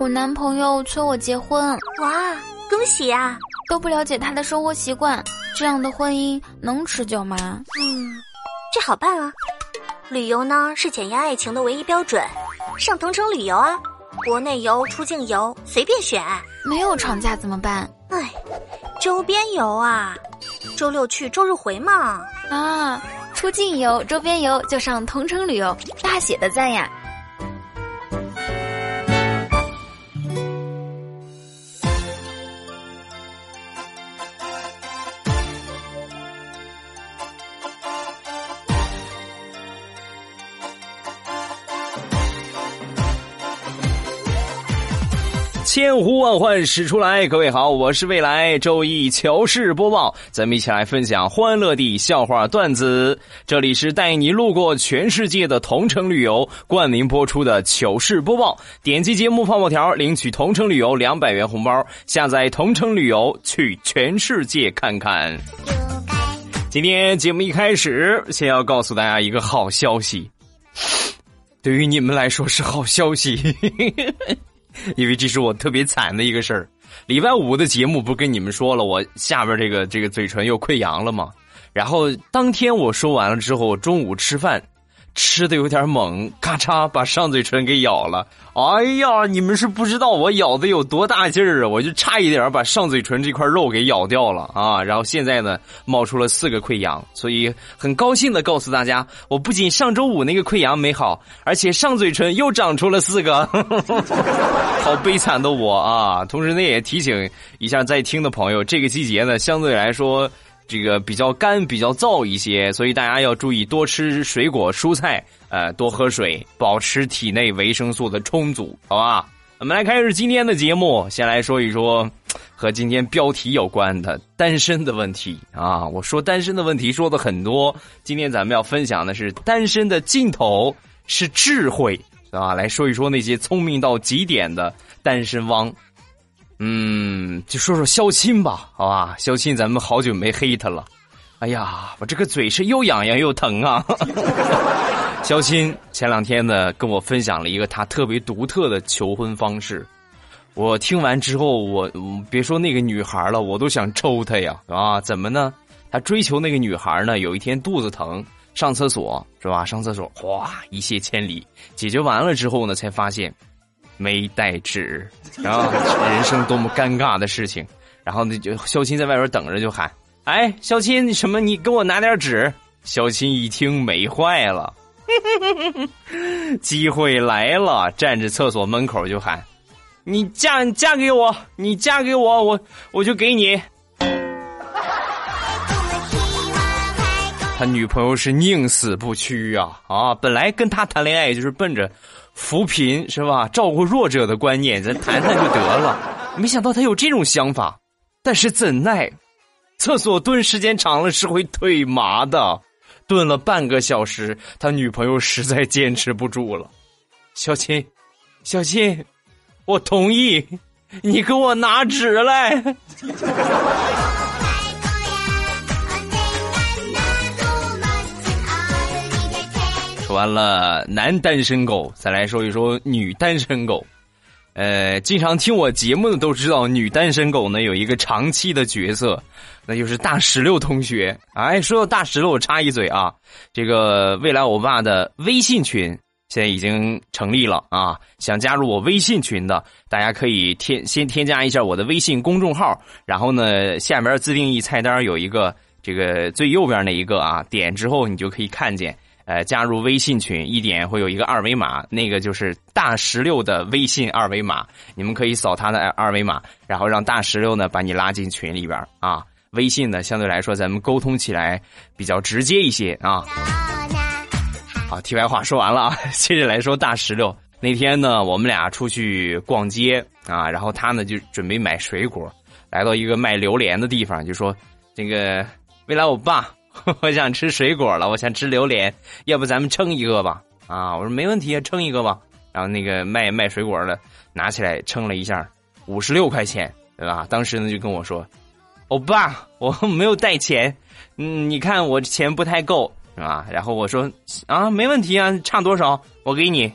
我男朋友催我结婚，哇，恭喜啊！都不了解他的生活习惯，这样的婚姻能持久吗？嗯，这好办啊。旅游呢是检验爱情的唯一标准，上同城旅游啊，国内游、出境游随便选。没有长假怎么办？哎，周边游啊，周六去，周日回嘛。啊，出境游、周边游就上同城旅游，大写的赞呀！千呼万唤始出来，各位好，我是未来周一糗事播报，咱们一起来分享欢乐的笑话段子。这里是带你路过全世界的同城旅游冠名播出的糗事播报，点击节目泡泡条领取同城旅游两百元红包，下载同城旅游去全世界看看。今天节目一开始，先要告诉大家一个好消息，对于你们来说是好消息。因为这是我特别惨的一个事儿，礼拜五的节目不跟你们说了，我下边这个这个嘴唇又溃疡了吗？然后当天我说完了之后，中午吃饭。吃的有点猛，咔嚓把上嘴唇给咬了。哎呀，你们是不知道我咬的有多大劲儿啊！我就差一点把上嘴唇这块肉给咬掉了啊！然后现在呢，冒出了四个溃疡，所以很高兴的告诉大家，我不仅上周五那个溃疡没好，而且上嘴唇又长出了四个，好悲惨的我啊！同时呢，也提醒一下在听的朋友，这个季节呢，相对来说。这个比较干，比较燥一些，所以大家要注意多吃水果、蔬菜，呃，多喝水，保持体内维生素的充足，好吧？我们来开始今天的节目，先来说一说和今天标题有关的单身的问题啊。我说单身的问题说的很多，今天咱们要分享的是单身的尽头是智慧，啊，来说一说那些聪明到极点的单身汪。嗯，就说说肖钦吧，好吧，肖钦，咱们好久没黑他了。哎呀，我这个嘴是又痒痒又疼啊。肖钦前两天呢，跟我分享了一个他特别独特的求婚方式。我听完之后，我别说那个女孩了，我都想抽她呀！啊，怎么呢？他追求那个女孩呢，有一天肚子疼，上厕所是吧？上厕所，哗，一泻千里。解决完了之后呢，才发现。没带纸，然后人生多么尴尬的事情。然后那就肖钦在外边等着，就喊：“哎，肖钦，什么？你给我拿点纸。”肖钦一听美坏了，机会来了，站着厕所门口就喊：“你嫁嫁给我，你嫁给我，我我就给你。”他女朋友是宁死不屈啊啊！本来跟他谈恋爱就是奔着。扶贫是吧？照顾弱者的观念，咱谈谈就得了。没想到他有这种想法，但是怎奈，厕所蹲时间长了是会腿麻的。蹲了半个小时，他女朋友实在坚持不住了。小青，小青，我同意，你给我拿纸来。完了，男单身狗，再来说一说女单身狗。呃，经常听我节目的都知道，女单身狗呢有一个长期的角色，那就是大石榴同学。哎，说到大石榴，我插一嘴啊，这个未来欧巴的微信群现在已经成立了啊，想加入我微信群的，大家可以添先添加一下我的微信公众号，然后呢，下面自定义菜单有一个这个最右边那一个啊，点之后你就可以看见。呃，加入微信群一点会有一个二维码，那个就是大石榴的微信二维码，你们可以扫他的二维码，然后让大石榴呢把你拉进群里边啊。微信呢相对来说咱们沟通起来比较直接一些啊。好，题外话说完了啊，接着来说大石榴。那天呢，我们俩出去逛街啊，然后他呢就准备买水果，来到一个卖榴莲的地方，就说：“这个未来我爸。” 我想吃水果了，我想吃榴莲，要不咱们称一个吧？啊，我说没问题啊，称一个吧。然后那个卖卖水果的拿起来称了一下，五十六块钱，对吧？当时呢就跟我说：“欧巴，我没有带钱，嗯，你看我钱不太够，是吧？”然后我说：“啊，没问题啊，差多少我给你。”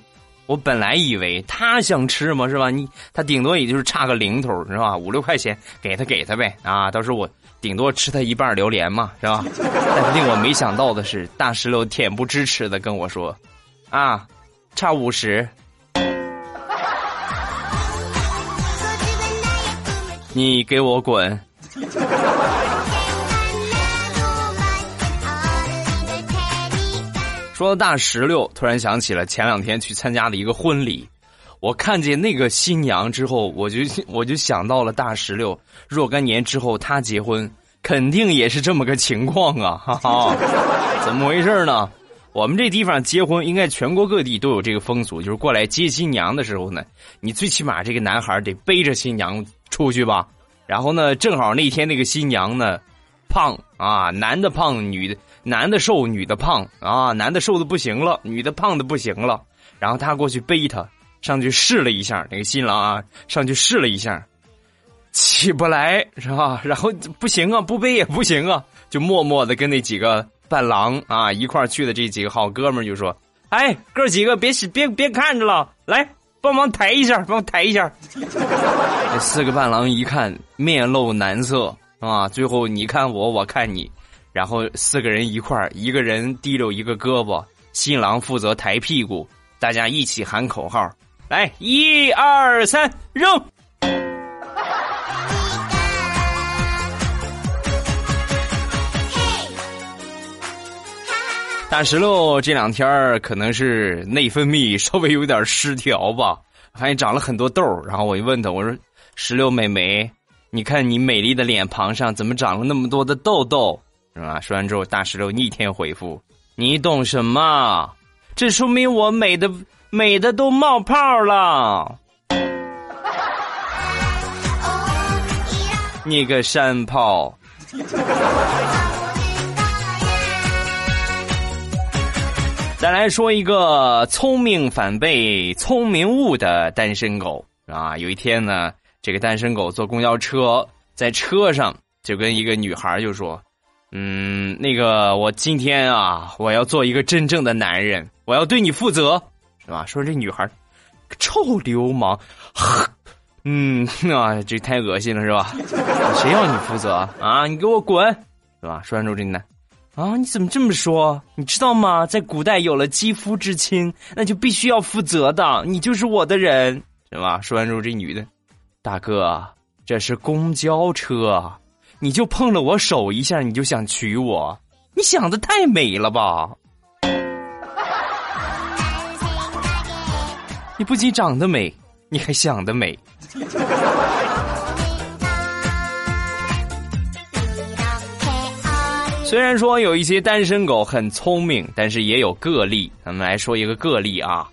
我本来以为他想吃嘛，是吧？你他顶多也就是差个零头，是吧？五六块钱给他给他呗，啊，到时候我顶多吃他一半榴莲嘛，是吧？但令我没想到的是，大石榴恬不知耻的跟我说：“啊，差五十，你给我滚！”说到大石榴，突然想起了前两天去参加的一个婚礼，我看见那个新娘之后，我就我就想到了大石榴。若干年之后，他结婚肯定也是这么个情况啊！哈哈，怎么回事呢？我们这地方结婚，应该全国各地都有这个风俗，就是过来接新娘的时候呢，你最起码这个男孩得背着新娘出去吧。然后呢，正好那天那个新娘呢，胖啊，男的胖，女的。男的瘦，女的胖啊！男的瘦的不行了，女的胖的不行了。然后他过去背她上去试了一下，那个新郎啊上去试了一下，起不来是吧？然后不行啊，不背也不行啊，就默默的跟那几个伴郎啊一块去的这几个好哥们就说：“哎，哥几个别别别看着了，来帮忙抬一下，帮忙抬一下。”这四个伴郎一看面露难色啊，最后你看我，我看你。然后四个人一块，一个人提溜一个胳膊，新郎负责抬屁股，大家一起喊口号：“来，一二三，扔！”大石榴这两天可能是内分泌稍微有点失调吧，发现长了很多痘儿然后我就问他：“我说，石榴妹妹，你看你美丽的脸庞上怎么长了那么多的痘痘？”是吧？说完之后，大石榴逆天回复：“你懂什么？这说明我美的美的都冒泡了。你个山炮！”再来说一个聪明反被聪明误的单身狗啊！有一天呢，这个单身狗坐公交车，在车上就跟一个女孩就说。嗯，那个，我今天啊，我要做一个真正的男人，我要对你负责，是吧？说这女孩，臭流氓，嗯啊，这太恶心了，是吧？谁要你负责啊？你给我滚，是吧？说完之后，这男，啊，你怎么这么说？你知道吗？在古代，有了肌肤之亲，那就必须要负责的，你就是我的人，是吧？说完之后，这女的，大哥，这是公交车。你就碰了我手一下，你就想娶我？你想的太美了吧！你不仅长得美，你还想得美。虽然说有一些单身狗很聪明，但是也有个例。咱们来说一个个例啊，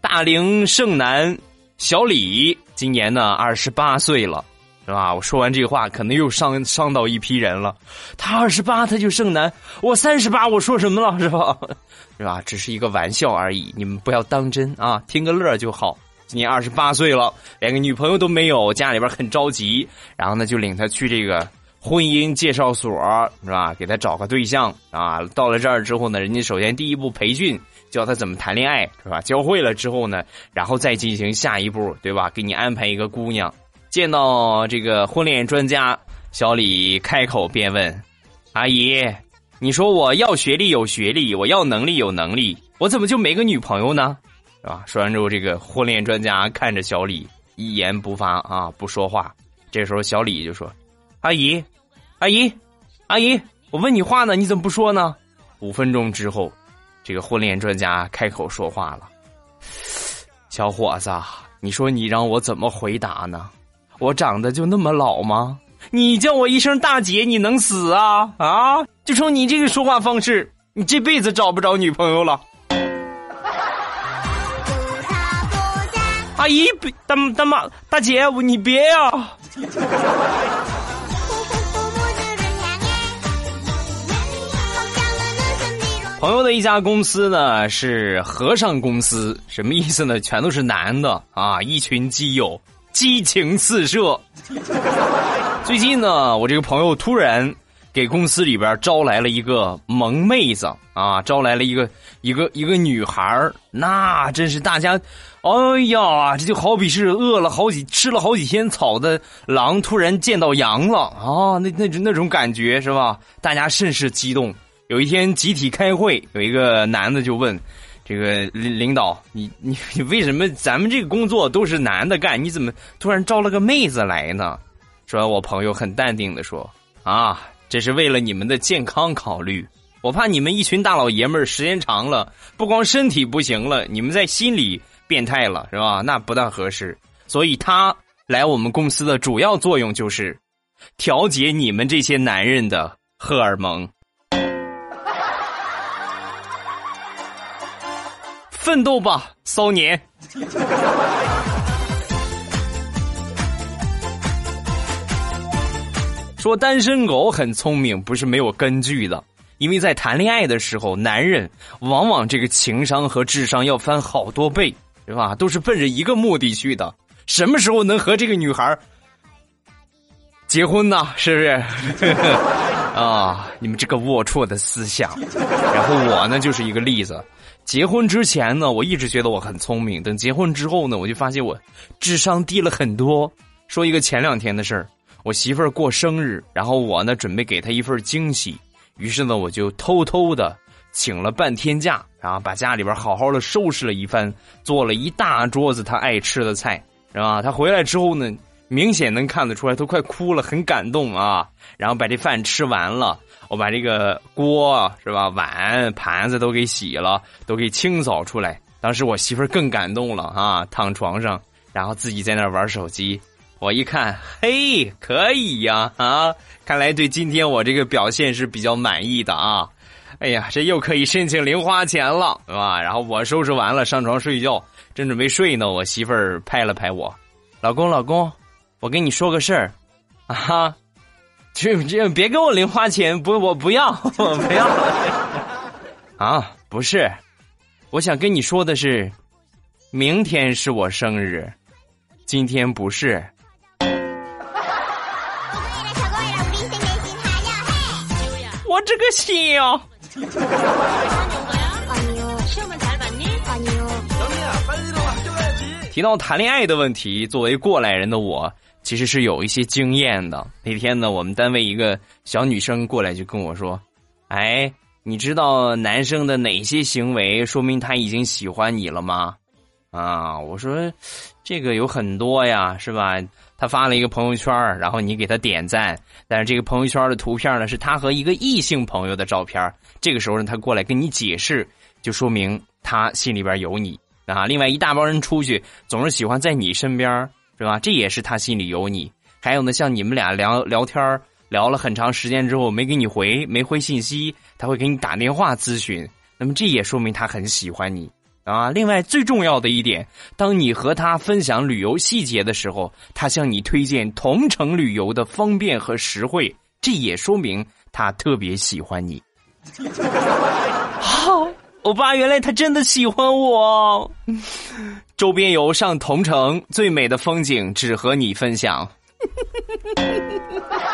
大龄剩男小李今年呢二十八岁了。是吧？我说完这话，可能又伤伤到一批人了。他二十八，他就剩男；我三十八，我说什么了？是吧？是吧？只是一个玩笑而已，你们不要当真啊，听个乐就好。今年二十八岁了，连个女朋友都没有，家里边很着急，然后呢，就领他去这个婚姻介绍所，是吧？给他找个对象啊。到了这儿之后呢，人家首先第一步培训，教他怎么谈恋爱，是吧？教会了之后呢，然后再进行下一步，对吧？给你安排一个姑娘。见到这个婚恋专家小李，开口便问：“阿姨，你说我要学历有学历，我要能力有能力，我怎么就没个女朋友呢？是吧？”说完之后，这个婚恋专家看着小李，一言不发啊，不说话。这时候小李就说：“阿姨，阿姨，阿姨，我问你话呢，你怎么不说呢？”五分钟之后，这个婚恋专家开口说话了：“小伙子，你说你让我怎么回答呢？”我长得就那么老吗？你叫我一声大姐，你能死啊啊！就冲你这个说话方式，你这辈子找不着女朋友了。阿姨，大大妈大姐，你别呀！朋友的一家公司呢是和尚公司，什么意思呢？全都是男的啊，一群基友。激情四射。最近呢，我这个朋友突然给公司里边招来了一个萌妹子啊，招来了一个一个一个女孩那真是大家，哎呀，这就好比是饿了好几吃了好几天草的狼突然见到羊了啊，那那那种感觉是吧？大家甚是激动。有一天集体开会，有一个男的就问。这个领领导，你你你为什么咱们这个工作都是男的干？你怎么突然招了个妹子来呢？说，我朋友很淡定的说：“啊，这是为了你们的健康考虑，我怕你们一群大老爷们儿时间长了，不光身体不行了，你们在心里变态了，是吧？那不大合适。所以他来我们公司的主要作用就是调节你们这些男人的荷尔蒙。”奋斗吧，骚年！说单身狗很聪明，不是没有根据的。因为在谈恋爱的时候，男人往往这个情商和智商要翻好多倍，是吧？都是奔着一个目的去的。什么时候能和这个女孩结婚呢？是不是？啊，你们这个龌龊的思想。然后我呢，就是一个例子。结婚之前呢，我一直觉得我很聪明。等结婚之后呢，我就发现我智商低了很多。说一个前两天的事儿，我媳妇儿过生日，然后我呢准备给她一份惊喜，于是呢我就偷偷的请了半天假，然后把家里边好好的收拾了一番，做了一大桌子她爱吃的菜，是吧？她回来之后呢，明显能看得出来都快哭了，很感动啊。然后把这饭吃完了。我把这个锅是吧，碗盘子都给洗了，都给清扫出来。当时我媳妇儿更感动了啊，躺床上，然后自己在那玩手机。我一看，嘿，可以呀啊！看来对今天我这个表现是比较满意的啊。哎呀，这又可以申请零花钱了，是吧？然后我收拾完了，上床睡觉，正准备睡呢，我媳妇儿拍了拍我，老公，老公，我跟你说个事儿，啊。这这别给我零花钱，不，我不要，我不要。啊，不是，我想跟你说的是，明天是我生日，今天不是。我这个心呀！提到谈恋爱的问题，作为过来人的我。其实是有一些经验的。那天呢，我们单位一个小女生过来就跟我说：“哎，你知道男生的哪些行为说明他已经喜欢你了吗？”啊，我说：“这个有很多呀，是吧？”他发了一个朋友圈，然后你给他点赞，但是这个朋友圈的图片呢是他和一个异性朋友的照片。这个时候呢，他过来跟你解释，就说明他心里边有你啊。另外一大帮人出去，总是喜欢在你身边。是吧？这也是他心里有你。还有呢，像你们俩聊聊天聊了很长时间之后没给你回，没回信息，他会给你打电话咨询。那么这也说明他很喜欢你啊。另外最重要的一点，当你和他分享旅游细节的时候，他向你推荐同城旅游的方便和实惠，这也说明他特别喜欢你。好。欧巴，原来他真的喜欢我。周边游上同城，最美的风景只和你分享。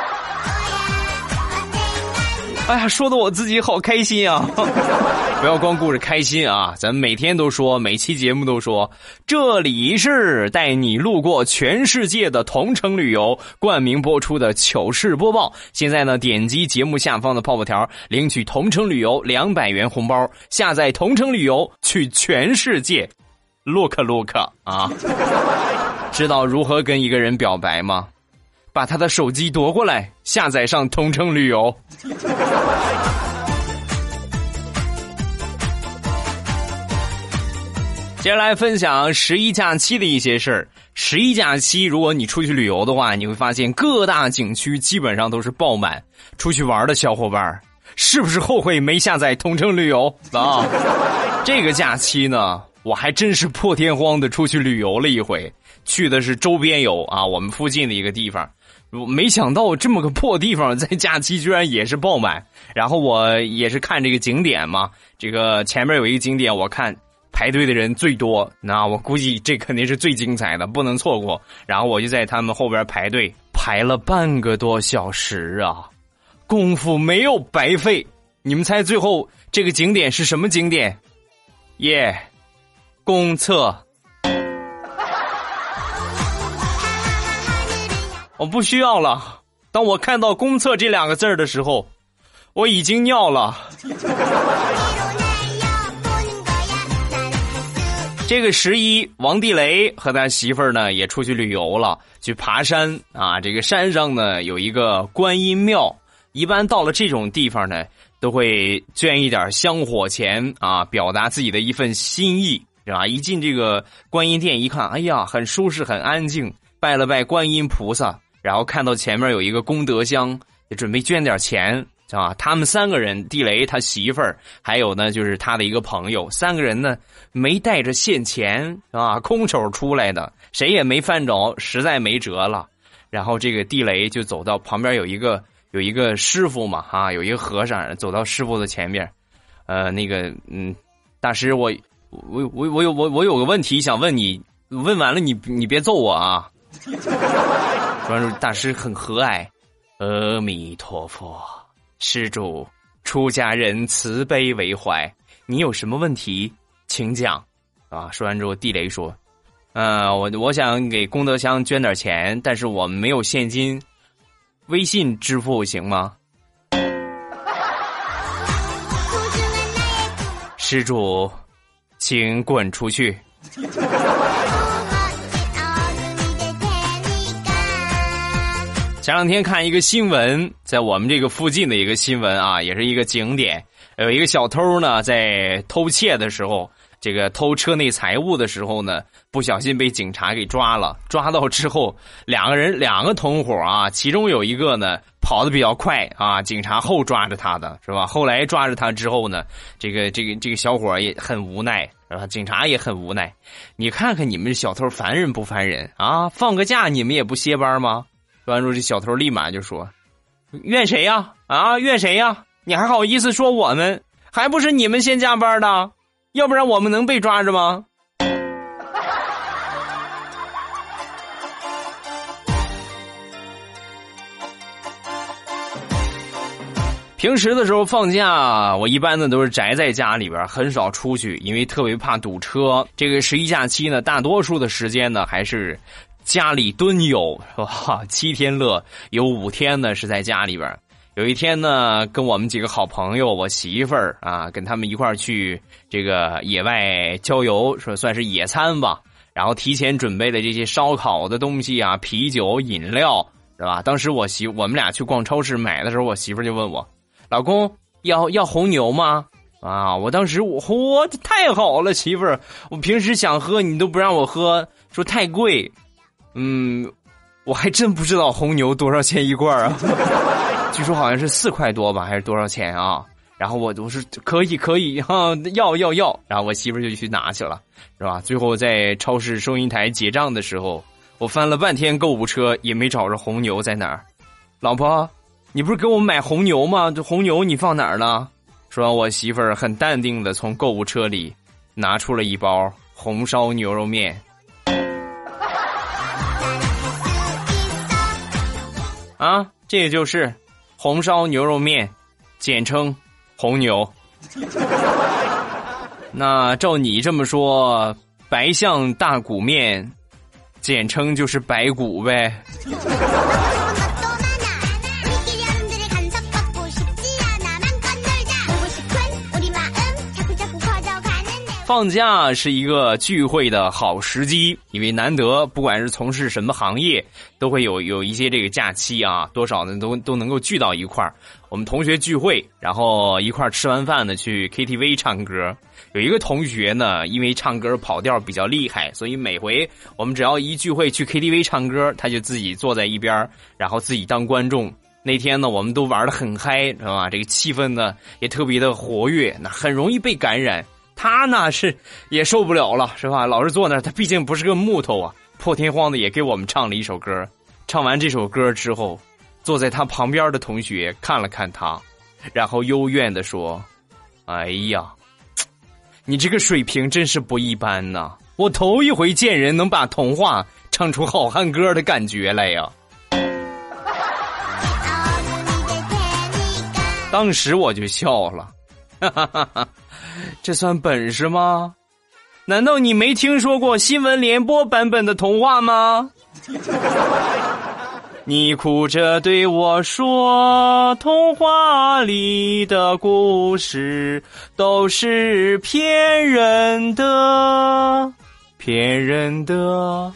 哎呀，说的我自己好开心啊！不要光顾着开心啊，咱每天都说，每期节目都说，这里是带你路过全世界的同城旅游冠名播出的糗事播报。现在呢，点击节目下方的泡泡条，领取同城旅游两百元红包，下载同城旅游去全世界，look look 啊！知道如何跟一个人表白吗？把他的手机夺过来，下载上同城旅游。接下来分享十一假期的一些事儿。十一假期，如果你出去旅游的话，你会发现各大景区基本上都是爆满。出去玩的小伙伴，是不是后悔没下载同城旅游啊？这个假期呢，我还真是破天荒的出去旅游了一回，去的是周边游啊，我们附近的一个地方。我没想到这么个破地方，在假期居然也是爆满。然后我也是看这个景点嘛，这个前面有一个景点，我看排队的人最多，那我估计这肯定是最精彩的，不能错过。然后我就在他们后边排队，排了半个多小时啊，功夫没有白费。你们猜最后这个景点是什么景点？耶，公厕。我不需要了。当我看到“公厕”这两个字儿的时候，我已经尿了。这个十一，王地雷和他媳妇儿呢也出去旅游了，去爬山啊。这个山上呢有一个观音庙，一般到了这种地方呢，都会捐一点香火钱啊，表达自己的一份心意，是吧？一进这个观音殿一看，哎呀，很舒适，很安静，拜了拜观音菩萨，然后看到前面有一个功德箱，就准备捐点钱。啊，他们三个人，地雷他媳妇儿，还有呢，就是他的一个朋友，三个人呢没带着现钱，啊，空手出来的，谁也没犯着，实在没辙了。然后这个地雷就走到旁边有一个有一个师傅嘛，啊，有一个和尚，走到师傅的前面，呃，那个，嗯，大师，我我我我有我我有个问题想问你，问完了你你别揍我啊。说大师很和蔼，阿弥陀佛。施主，出家人慈悲为怀，你有什么问题，请讲。啊，说完之后，地雷说：“嗯，我我想给功德箱捐点钱，但是我没有现金，微信支付行吗？”施主，请滚出去。前两天看一个新闻，在我们这个附近的一个新闻啊，也是一个景点，有一个小偷呢，在偷窃的时候，这个偷车内财物的时候呢，不小心被警察给抓了。抓到之后，两个人两个同伙啊，其中有一个呢跑得比较快啊，警察后抓着他的是吧？后来抓着他之后呢，这个这个这个小伙也很无奈，是吧？警察也很无奈。你看看你们小偷烦人不烦人啊？放个假你们也不歇班吗？说完之后，这小偷立马就说：“怨谁呀？啊，怨谁呀？你还好意思说我们？还不是你们先加班的？要不然我们能被抓着吗？”平时的时候放假，我一般呢都是宅在家里边，很少出去，因为特别怕堵车。这个十一假期呢，大多数的时间呢还是。家里蹲有是吧？七天乐有五天呢是在家里边。有一天呢，跟我们几个好朋友，我媳妇儿啊，跟他们一块儿去这个野外郊游，说算是野餐吧。然后提前准备了这些烧烤的东西啊，啤酒、饮料，是吧？当时我媳我们俩去逛超市买的时候，我媳妇儿就问我：“老公要要红牛吗？”啊，我当时我嚯，太好了，媳妇儿，我平时想喝你都不让我喝，说太贵。嗯，我还真不知道红牛多少钱一罐啊？据说好像是四块多吧，还是多少钱啊？然后我我是可以可以 哈，要要要，然后我媳妇就去拿去了，是吧？最后在超市收银台结账的时候，我翻了半天购物车也没找着红牛在哪儿。老婆，你不是给我买红牛吗？这红牛你放哪儿了？说完，我媳妇儿很淡定的从购物车里拿出了一包红烧牛肉面。啊，这就是红烧牛肉面，简称红牛。那照你这么说，白象大骨面，简称就是白骨呗。放假是一个聚会的好时机，因为难得，不管是从事什么行业，都会有有一些这个假期啊，多少呢都都能够聚到一块儿。我们同学聚会，然后一块儿吃完饭呢，去 KTV 唱歌。有一个同学呢，因为唱歌跑调比较厉害，所以每回我们只要一聚会去 KTV 唱歌，他就自己坐在一边，然后自己当观众。那天呢，我们都玩的很嗨，知道吧？这个气氛呢也特别的活跃，那很容易被感染。他呢是也受不了了，是吧？老是坐那，他毕竟不是个木头啊，破天荒的也给我们唱了一首歌。唱完这首歌之后，坐在他旁边的同学看了看他，然后幽怨的说：“哎呀，你这个水平真是不一般呐！我头一回见人能把童话唱出好汉歌的感觉来呀。”当时我就笑了，哈哈哈！哈这算本事吗？难道你没听说过新闻联播版本的童话吗？你哭着对我说：“童话里的故事都是骗人的，骗人的。”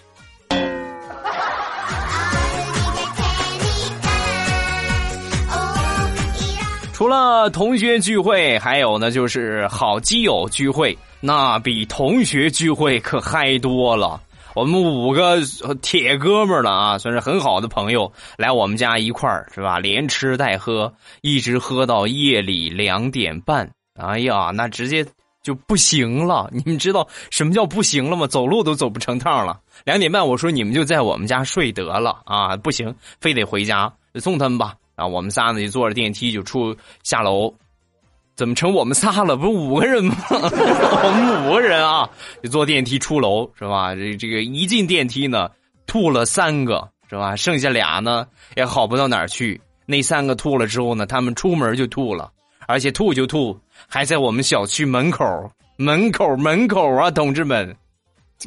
除了同学聚会，还有呢，就是好基友聚会，那比同学聚会可嗨多了。我们五个铁哥们儿了啊，算是很好的朋友，来我们家一块儿是吧？连吃带喝，一直喝到夜里两点半。哎呀，那直接就不行了。你们知道什么叫不行了吗？走路都走不成趟了。两点半，我说你们就在我们家睡得了啊，不行，非得回家送他们吧。啊，我们仨呢就坐着电梯就出下楼。怎么成我们仨了？不是五个人吗？我们五个人啊，就坐电梯出楼是吧？这这个一进电梯呢，吐了三个是吧？剩下俩呢也好不到哪儿去。那三个吐了之后呢，他们出门就吐了，而且吐就吐，还在我们小区门口门口门口啊，同志们，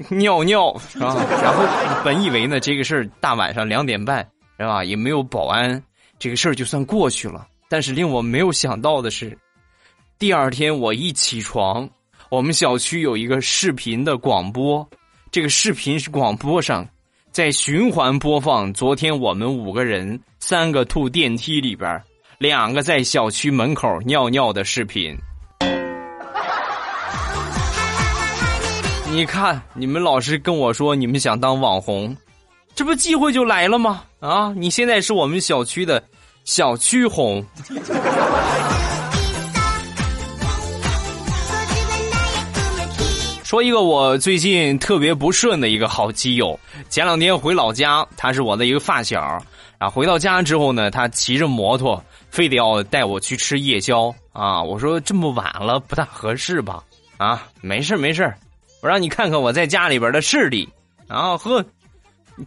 尿尿是吧？然后本以为呢这个事儿大晚上两点半是吧，也没有保安，这个事儿就算过去了。但是令我没有想到的是。第二天我一起床，我们小区有一个视频的广播，这个视频是广播上在循环播放。昨天我们五个人，三个吐电梯里边，两个在小区门口尿尿的视频。你看，你们老是跟我说你们想当网红，这不机会就来了吗？啊，你现在是我们小区的小区红。说一个我最近特别不顺的一个好基友，前两天回老家，他是我的一个发小，然后回到家之后呢，他骑着摩托，非得要带我去吃夜宵啊！我说这么晚了不大合适吧？啊，没事没事我让你看看我在家里边的势力啊！呵，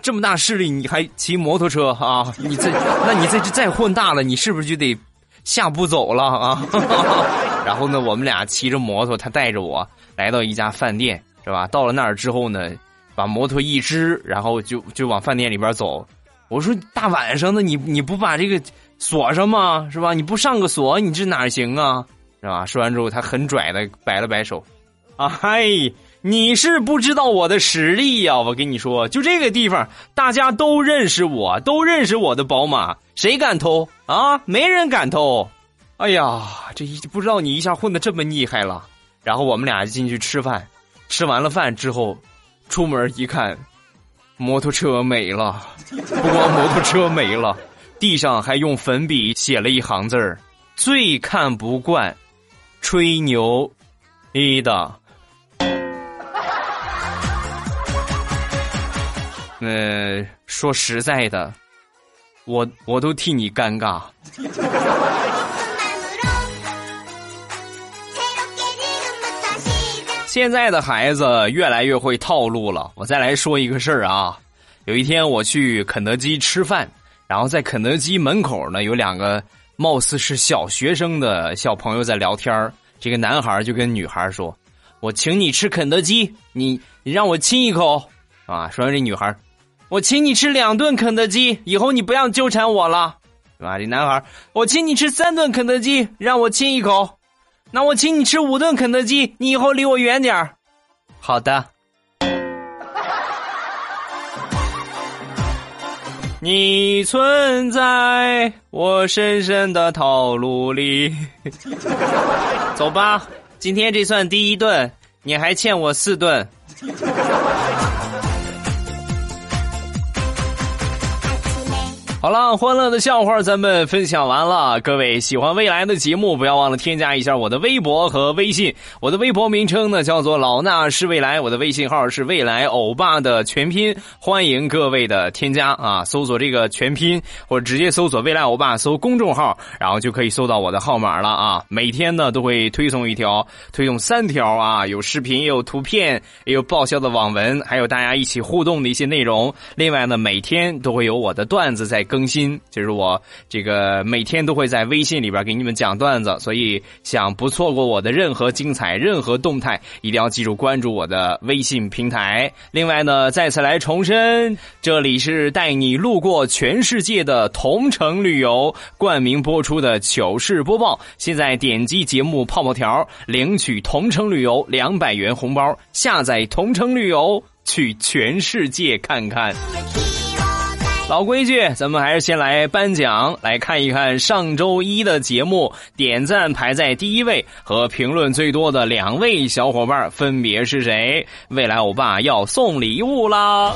这么大势力你还骑摩托车啊？你这，那你这再混大了，你是不是就得下不走了啊？然后呢，我们俩骑着摩托，他带着我。来到一家饭店，是吧？到了那儿之后呢，把摩托一支，然后就就往饭店里边走。我说大晚上的，你你不把这个锁上吗？是吧？你不上个锁，你这哪行啊？是吧？说完之后，他很拽的摆了摆手，啊嗨，你是不知道我的实力呀！我跟你说，就这个地方，大家都认识我，都认识我的宝马，谁敢偷啊？没人敢偷。哎呀，这一不知道你一下混的这么厉害了。然后我们俩进去吃饭，吃完了饭之后，出门一看，摩托车没了。不光摩托车没了，地上还用粉笔写了一行字儿：“最看不惯，吹牛，逼的。”嗯，说实在的，我我都替你尴尬。现在的孩子越来越会套路了。我再来说一个事儿啊，有一天我去肯德基吃饭，然后在肯德基门口呢，有两个貌似是小学生的小朋友在聊天这个男孩就跟女孩说：“我请你吃肯德基，你你让我亲一口啊。”说完这女孩：“我请你吃两顿肯德基，以后你不要纠缠我了，是吧？”这男孩：“我请你吃三顿肯德基，让我亲一口。”那我请你吃五顿肯德基，你以后离我远点儿。好的。你存在我深深的套路里。走吧，今天这算第一顿，你还欠我四顿。好了，欢乐的笑话咱们分享完了。各位喜欢未来的节目，不要忘了添加一下我的微博和微信。我的微博名称呢叫做老衲是未来，我的微信号是未来欧巴的全拼。欢迎各位的添加啊，搜索这个全拼，或者直接搜索未来欧巴，搜公众号，然后就可以搜到我的号码了啊。每天呢都会推送一条，推送三条啊，有视频，也有图片，也有爆笑的网文，还有大家一起互动的一些内容。另外呢，每天都会有我的段子在。更新，就是我这个每天都会在微信里边给你们讲段子，所以想不错过我的任何精彩、任何动态，一定要记住关注我的微信平台。另外呢，再次来重申，这里是带你路过全世界的同城旅游冠名播出的糗事播报。现在点击节目泡泡条，领取同城旅游两百元红包，下载同城旅游去全世界看看。老规矩，咱们还是先来颁奖，来看一看上周一的节目，点赞排在第一位和评论最多的两位小伙伴分别是谁？未来欧巴要送礼物啦！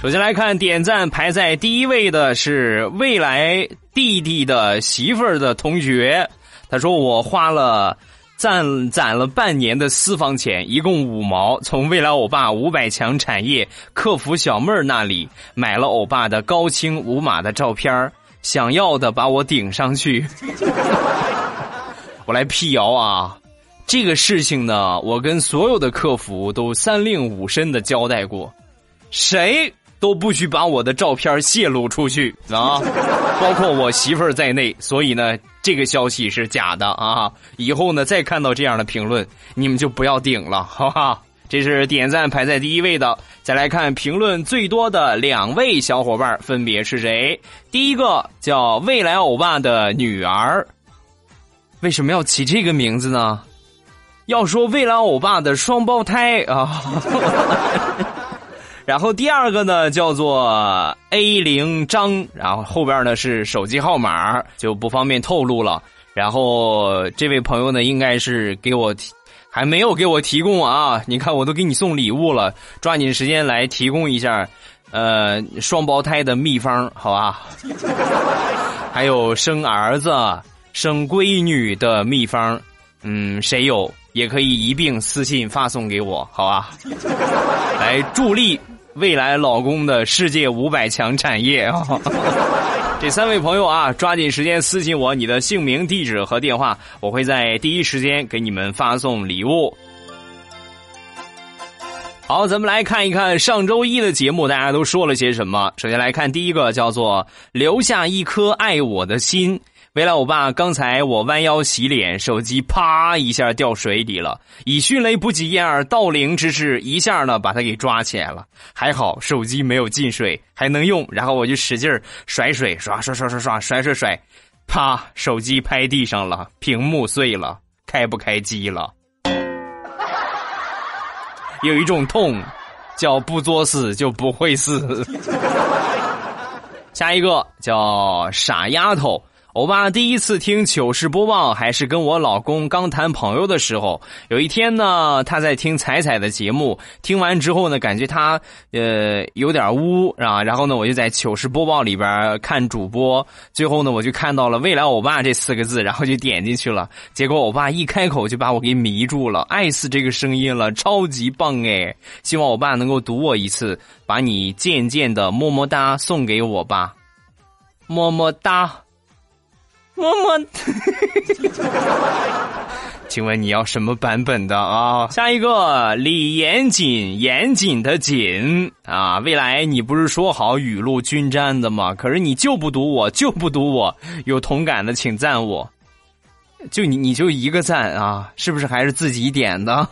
首先来看点赞排在第一位的是未来弟弟的媳妇儿的同学，他说我花了。攒攒了半年的私房钱，一共五毛，从未来欧巴五百强产业客服小妹儿那里买了欧巴的高清无码的照片想要的把我顶上去。我来辟谣啊，这个事情呢，我跟所有的客服都三令五申的交代过，谁？都不许把我的照片泄露出去啊，包括我媳妇儿在内。所以呢，这个消息是假的啊！以后呢，再看到这样的评论，你们就不要顶了，好吧？这是点赞排在第一位的。再来看评论最多的两位小伙伴分别是谁？第一个叫未来欧巴的女儿，为什么要起这个名字呢？要说未来欧巴的双胞胎啊。然后第二个呢叫做 A 零张，然后后边呢是手机号码，就不方便透露了。然后这位朋友呢应该是给我提，还没有给我提供啊！你看我都给你送礼物了，抓紧时间来提供一下，呃，双胞胎的秘方，好吧？还有生儿子、生闺女的秘方，嗯，谁有也可以一并私信发送给我，好吧？来助力。未来老公的世界五百强产业啊！这三位朋友啊，抓紧时间私信我你的姓名、地址和电话，我会在第一时间给你们发送礼物。好，咱们来看一看上周一的节目，大家都说了些什么。首先来看第一个，叫做“留下一颗爱我的心”。未来我爸，刚才我弯腰洗脸，手机啪一下掉水里了。以迅雷不及掩耳盗铃之势，一下呢把它给抓起来了。还好手机没有进水，还能用。然后我就使劲甩水，刷刷刷刷刷，甩甩甩，啪，手机拍地上了，屏幕碎了，开不开机了。有一种痛，叫不作死就不会死。下一个叫傻丫头。欧巴第一次听糗事播报，还是跟我老公刚谈朋友的时候。有一天呢，他在听彩彩的节目，听完之后呢，感觉他呃有点污啊。然后呢，我就在糗事播报里边看主播，最后呢，我就看到了“未来欧巴”这四个字，然后就点进去了。结果欧巴一开口就把我给迷住了，爱死这个声音了，超级棒哎！希望欧巴能够读我一次，把你渐渐的么么哒送给我吧，么么哒。么么，请问你要什么版本的啊？下一个李严谨，严谨的谨啊！未来你不是说好雨露均沾的吗？可是你就不读我，就不读我。有同感的请赞我，就你你就一个赞啊？是不是还是自己点的？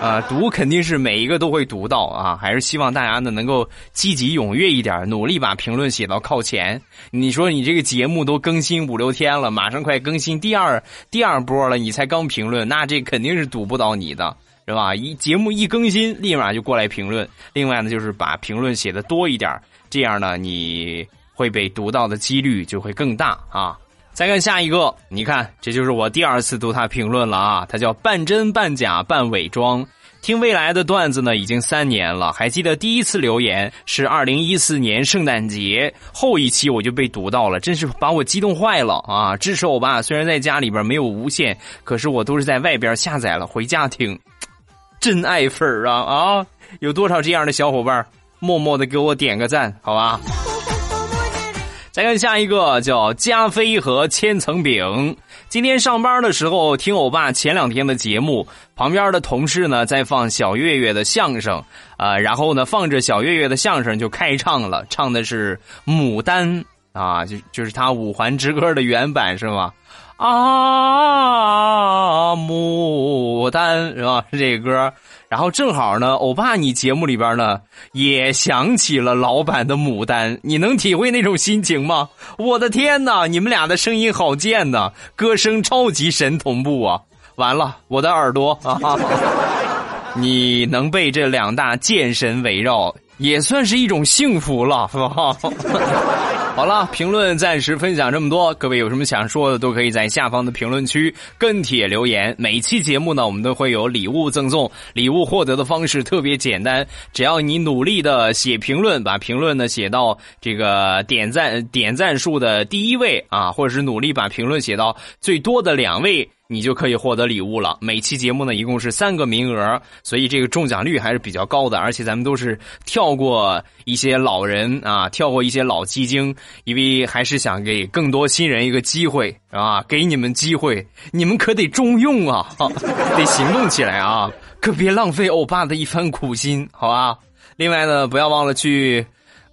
啊，读肯定是每一个都会读到啊，还是希望大家呢能够积极踊跃一点，努力把评论写到靠前。你说你这个节目都更新五六天了，马上快更新第二第二波了，你才刚评论，那这肯定是堵不到你的，是吧？一节目一更新，立马就过来评论。另外呢，就是把评论写的多一点，这样呢你会被读到的几率就会更大啊。再看下一个，你看，这就是我第二次读他评论了啊！他叫半真半假半伪装。听未来的段子呢，已经三年了。还记得第一次留言是二零一四年圣诞节后一期，我就被读到了，真是把我激动坏了啊！支持我吧，虽然在家里边没有无线，可是我都是在外边下载了回家听，真爱粉啊啊！有多少这样的小伙伴，默默的给我点个赞，好吧？再看下一个，叫加菲和千层饼。今天上班的时候听欧巴前两天的节目，旁边的同事呢在放小岳岳的相声，啊，然后呢放着小岳岳的相声就开唱了，唱的是《牡丹》啊，就就是他《五环之歌》的原版是吗？啊，牡丹是吧？这个歌，然后正好呢，欧巴你节目里边呢也想起了老板的牡丹，你能体会那种心情吗？我的天哪，你们俩的声音好贱呐，歌声超级神同步啊！完了，我的耳朵啊，你能被这两大剑神围绕，也算是一种幸福了，是吧？好了，评论暂时分享这么多。各位有什么想说的，都可以在下方的评论区跟帖留言。每期节目呢，我们都会有礼物赠送。礼物获得的方式特别简单，只要你努力的写评论，把评论呢写到这个点赞点赞数的第一位啊，或者是努力把评论写到最多的两位。你就可以获得礼物了。每期节目呢，一共是三个名额，所以这个中奖率还是比较高的。而且咱们都是跳过一些老人啊，跳过一些老基精，因为还是想给更多新人一个机会啊，给你们机会，你们可得中用啊，得行动起来啊，可别浪费欧巴的一番苦心，好吧？另外呢，不要忘了去。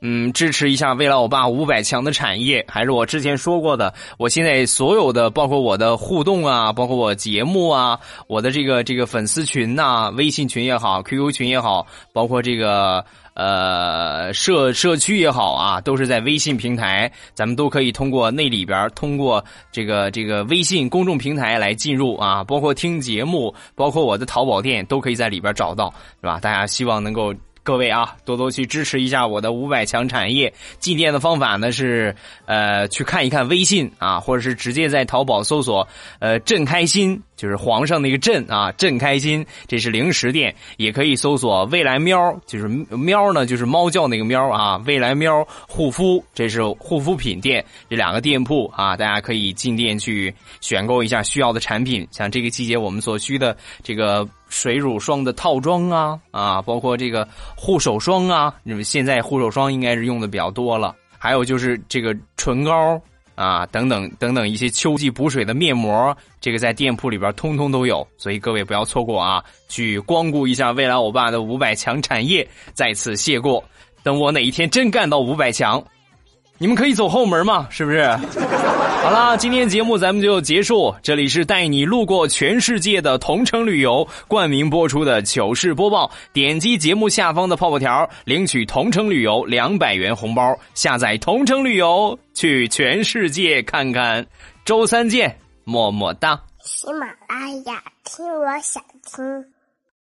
嗯，支持一下未来欧巴五百强的产业，还是我之前说过的。我现在所有的，包括我的互动啊，包括我节目啊，我的这个这个粉丝群呐，微信群也好，QQ 群也好，包括这个呃社社区也好啊，都是在微信平台，咱们都可以通过那里边，通过这个这个微信公众平台来进入啊，包括听节目，包括我的淘宝店，都可以在里边找到，是吧？大家希望能够。各位啊，多多去支持一下我的五百强产业。进店的方法呢是，呃，去看一看微信啊，或者是直接在淘宝搜索，呃，朕开心。就是皇上那个朕啊，朕开心，这是零食店，也可以搜索未来喵，就是喵呢，就是猫叫那个喵啊，未来喵护肤，这是护肤品店，这两个店铺啊，大家可以进店去选购一下需要的产品，像这个季节我们所需的这个水乳霜的套装啊，啊，包括这个护手霜啊，你们现在护手霜应该是用的比较多了，还有就是这个唇膏。啊，等等等等，一些秋季补水的面膜，这个在店铺里边通通都有，所以各位不要错过啊！去光顾一下未来欧巴的五百强产业，再次谢过。等我哪一天真干到五百强。你们可以走后门嘛，是不是？好啦，今天节目咱们就结束。这里是带你路过全世界的同城旅游冠名播出的糗事播报。点击节目下方的泡泡条，领取同城旅游两百元红包。下载同城旅游，去全世界看看。周三见，么么哒。喜马拉雅，听我想听。